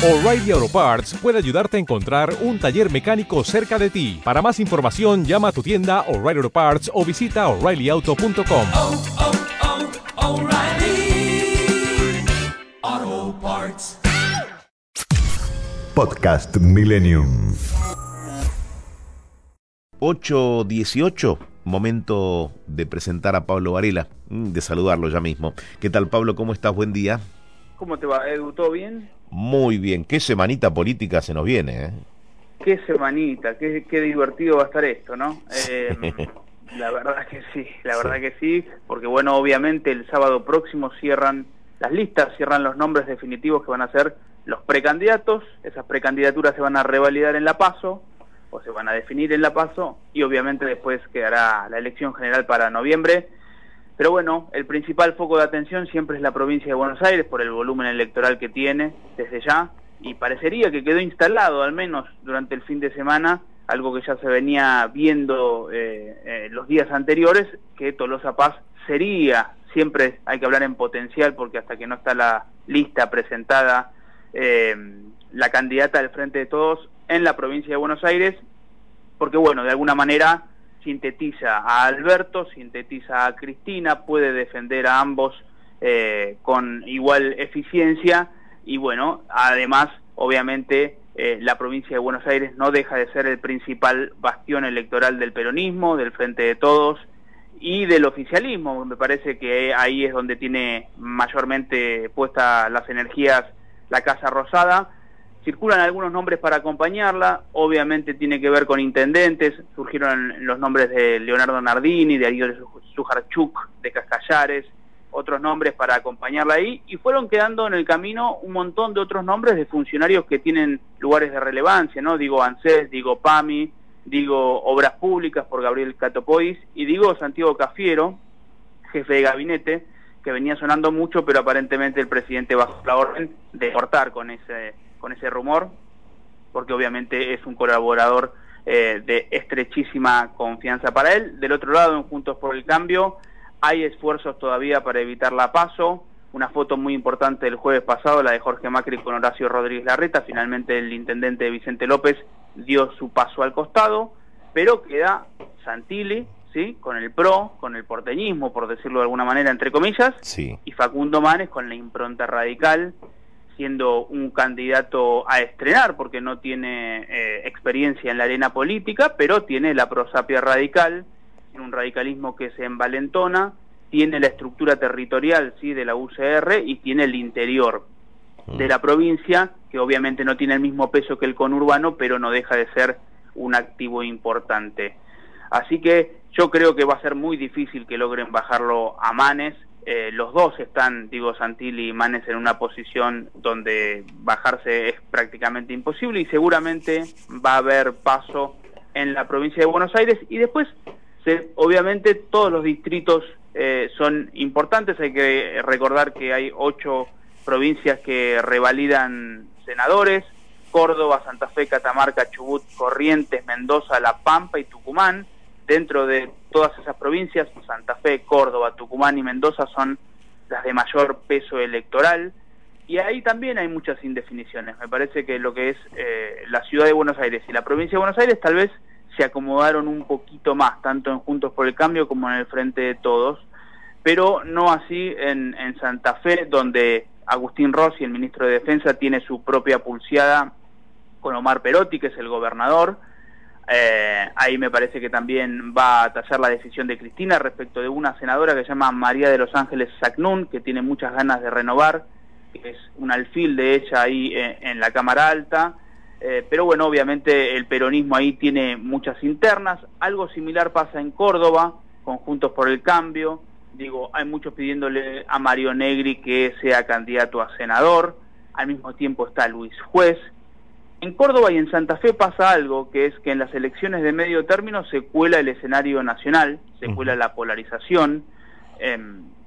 O'Reilly Auto Parts puede ayudarte a encontrar un taller mecánico cerca de ti. Para más información, llama a tu tienda O'Reilly Auto Parts o visita oreillyauto.com. oh, oh, Parts. Podcast Millennium. 8.18, momento de presentar a Pablo Varela, mm, de saludarlo ya mismo. ¿Qué tal Pablo? ¿Cómo estás? Buen día. ¿Cómo te va, Edu? ¿Todo bien? Muy bien, qué semanita política se nos viene. ¿eh? Qué semanita, qué, qué divertido va a estar esto, ¿no? Eh, la verdad que sí, la verdad que sí, porque bueno, obviamente el sábado próximo cierran las listas, cierran los nombres definitivos que van a ser los precandidatos, esas precandidaturas se van a revalidar en la PASO, o se van a definir en la PASO, y obviamente después quedará la elección general para noviembre. Pero bueno, el principal foco de atención siempre es la provincia de Buenos Aires por el volumen electoral que tiene desde ya y parecería que quedó instalado al menos durante el fin de semana algo que ya se venía viendo eh, eh, los días anteriores, que Tolosa Paz sería, siempre hay que hablar en potencial porque hasta que no está la lista presentada, eh, la candidata del Frente de Todos en la provincia de Buenos Aires, porque bueno, de alguna manera sintetiza a Alberto, sintetiza a Cristina, puede defender a ambos eh, con igual eficiencia y bueno, además, obviamente, eh, la provincia de Buenos Aires no deja de ser el principal bastión electoral del peronismo, del Frente de Todos y del oficialismo. Me parece que ahí es donde tiene mayormente puestas las energías la Casa Rosada circulan algunos nombres para acompañarla, obviamente tiene que ver con intendentes, surgieron los nombres de Leonardo Nardini, de Ariel Sujarchuk, de Cascallares, otros nombres para acompañarla ahí, y fueron quedando en el camino un montón de otros nombres de funcionarios que tienen lugares de relevancia, ¿no? Digo ANSES, digo PAMI, digo Obras Públicas por Gabriel Catopois, y digo Santiago Cafiero, jefe de gabinete, que venía sonando mucho, pero aparentemente el presidente bajó la orden de cortar con ese con ese rumor, porque obviamente es un colaborador eh, de estrechísima confianza para él. Del otro lado, en Juntos por el Cambio, hay esfuerzos todavía para evitar la paso. Una foto muy importante del jueves pasado, la de Jorge Macri con Horacio Rodríguez Larreta. Finalmente el intendente Vicente López dio su paso al costado, pero queda Santilli, ¿sí? con el PRO, con el porteñismo, por decirlo de alguna manera, entre comillas, Sí. y Facundo Manes con la impronta radical, siendo un candidato a estrenar porque no tiene eh, experiencia en la arena política, pero tiene la prosapia radical, tiene un radicalismo que se envalentona, tiene la estructura territorial sí de la UCR y tiene el interior de la provincia, que obviamente no tiene el mismo peso que el conurbano, pero no deja de ser un activo importante. Así que yo creo que va a ser muy difícil que logren bajarlo a Manes. Eh, los dos están, digo, Santilli y Manes en una posición donde bajarse es prácticamente imposible y seguramente va a haber paso en la provincia de Buenos Aires y después, se- obviamente, todos los distritos eh, son importantes. Hay que recordar que hay ocho provincias que revalidan senadores, Córdoba, Santa Fe, Catamarca, Chubut, Corrientes, Mendoza, La Pampa y Tucumán. Dentro de todas esas provincias, Santa Fe, Córdoba, Tucumán y Mendoza son las de mayor peso electoral. Y ahí también hay muchas indefiniciones. Me parece que lo que es eh, la ciudad de Buenos Aires y la provincia de Buenos Aires tal vez se acomodaron un poquito más, tanto en Juntos por el Cambio como en el Frente de Todos, pero no así en, en Santa Fe, donde Agustín Rossi, el ministro de Defensa, tiene su propia pulseada con Omar Perotti, que es el gobernador. Eh, ahí me parece que también va a tallar la decisión de Cristina respecto de una senadora que se llama María de los Ángeles Sacnún, que tiene muchas ganas de renovar, que es un alfil de ella ahí eh, en la Cámara Alta. Eh, pero bueno, obviamente el peronismo ahí tiene muchas internas. Algo similar pasa en Córdoba, con Juntos por el Cambio. Digo, hay muchos pidiéndole a Mario Negri que sea candidato a senador. Al mismo tiempo está Luis Juez. En Córdoba y en Santa Fe pasa algo, que es que en las elecciones de medio término se cuela el escenario nacional, se cuela la polarización. Eh,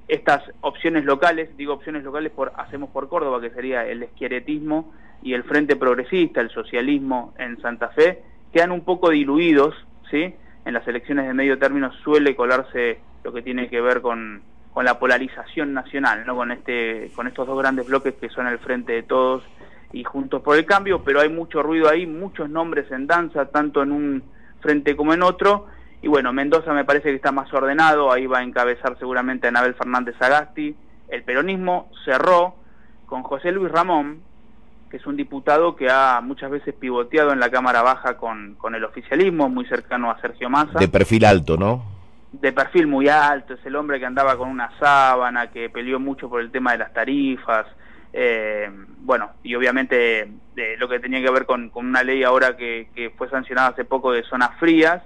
estas opciones locales, digo opciones locales por Hacemos por Córdoba, que sería el esquieretismo y el Frente Progresista, el socialismo en Santa Fe, quedan un poco diluidos, ¿sí? En las elecciones de medio término suele colarse lo que tiene que ver con, con la polarización nacional, ¿no? Con, este, con estos dos grandes bloques que son el Frente de Todos y Juntos por el Cambio, pero hay mucho ruido ahí, muchos nombres en danza, tanto en un frente como en otro. Y bueno, Mendoza me parece que está más ordenado, ahí va a encabezar seguramente a Anabel Fernández Agasti. El peronismo cerró con José Luis Ramón, que es un diputado que ha muchas veces pivoteado en la Cámara Baja con, con el oficialismo, muy cercano a Sergio Massa. De perfil alto, ¿no? De perfil muy alto, es el hombre que andaba con una sábana, que peleó mucho por el tema de las tarifas, eh, bueno, y obviamente de lo que tenía que ver con, con una ley ahora que, que, fue sancionada hace poco de zonas frías,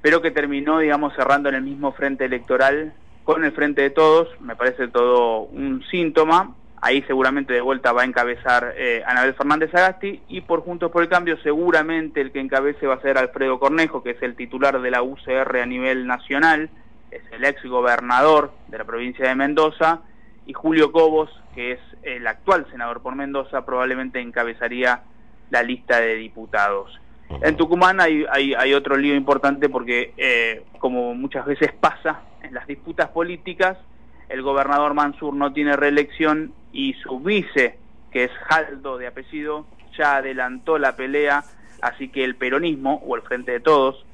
pero que terminó, digamos, cerrando en el mismo frente electoral con el frente de todos, me parece todo un síntoma, ahí seguramente de vuelta va a encabezar eh, Anabel Fernández Agasti, y por Juntos por el Cambio seguramente el que encabece va a ser Alfredo Cornejo, que es el titular de la UCR a nivel nacional, es el ex gobernador de la provincia de Mendoza, y Julio Cobos, que es el actual senador por Mendoza, probablemente encabezaría la lista de diputados. En Tucumán hay, hay, hay otro lío importante porque, eh, como muchas veces pasa en las disputas políticas, el gobernador Mansur no tiene reelección y su vice, que es Jaldo de apellido, ya adelantó la pelea, así que el peronismo, o el Frente de Todos,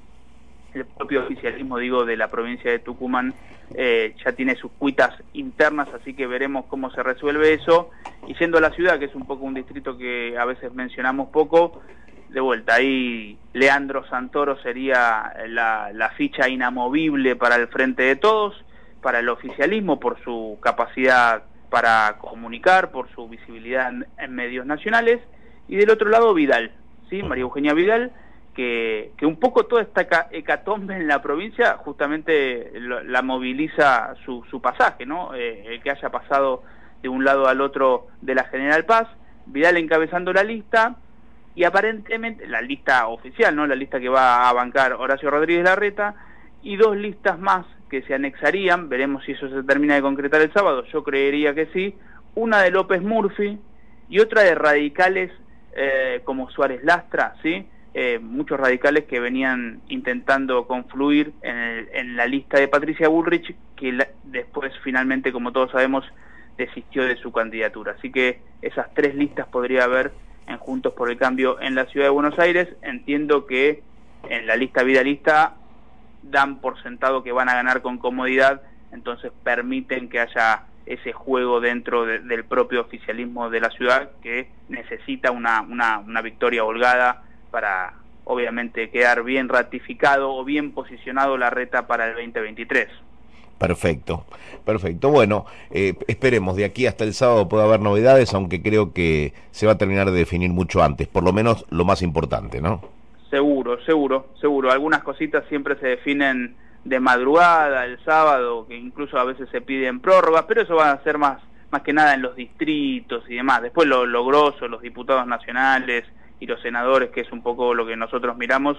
el propio oficialismo, digo, de la provincia de Tucumán, eh, ya tiene sus cuitas internas, así que veremos cómo se resuelve eso. Y yendo a la ciudad, que es un poco un distrito que a veces mencionamos poco, de vuelta, ahí Leandro Santoro sería la, la ficha inamovible para el frente de todos, para el oficialismo, por su capacidad para comunicar, por su visibilidad en, en medios nacionales, y del otro lado Vidal, ¿sí? María Eugenia Vidal, que, un poco toda esta hecatombe en la provincia justamente lo, la moviliza su, su pasaje, ¿no? Eh, el que haya pasado de un lado al otro de la General Paz, Vidal encabezando la lista y aparentemente la lista oficial, ¿no? La lista que va a bancar Horacio Rodríguez Larreta y dos listas más que se anexarían, veremos si eso se termina de concretar el sábado, yo creería que sí, una de López Murphy y otra de radicales eh, como Suárez Lastra, ¿sí? Eh, muchos radicales que venían intentando confluir en, el, en, la lista de Patricia Bullrich, que la, después finalmente, como todos sabemos, desistió de su candidatura. Así que esas tres listas podría haber en Juntos por el Cambio en la ciudad de Buenos Aires. Entiendo que en la lista vidalista dan por sentado que van a ganar con comodidad, entonces permiten que haya ese juego dentro de, del propio oficialismo de la ciudad que necesita una, una, una victoria holgada para obviamente quedar bien ratificado o bien posicionado la reta para el 2023. Perfecto, perfecto. Bueno, eh, esperemos, de aquí hasta el sábado puede haber novedades, aunque creo que se va a terminar de definir mucho antes, por lo menos lo más importante, ¿no? Seguro, seguro, seguro. Algunas cositas siempre se definen de madrugada, el sábado, que incluso a veces se piden prórrogas, pero eso va a ser más, más que nada en los distritos y demás. Después lo, lo grosso, los diputados nacionales, y los senadores, que es un poco lo que nosotros miramos,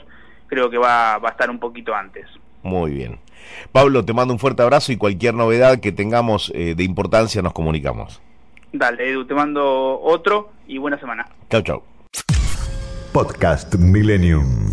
creo que va, va a estar un poquito antes. Muy bien. Pablo, te mando un fuerte abrazo y cualquier novedad que tengamos eh, de importancia nos comunicamos. Dale, Edu, te mando otro y buena semana. Chau, chau. Podcast Millennium.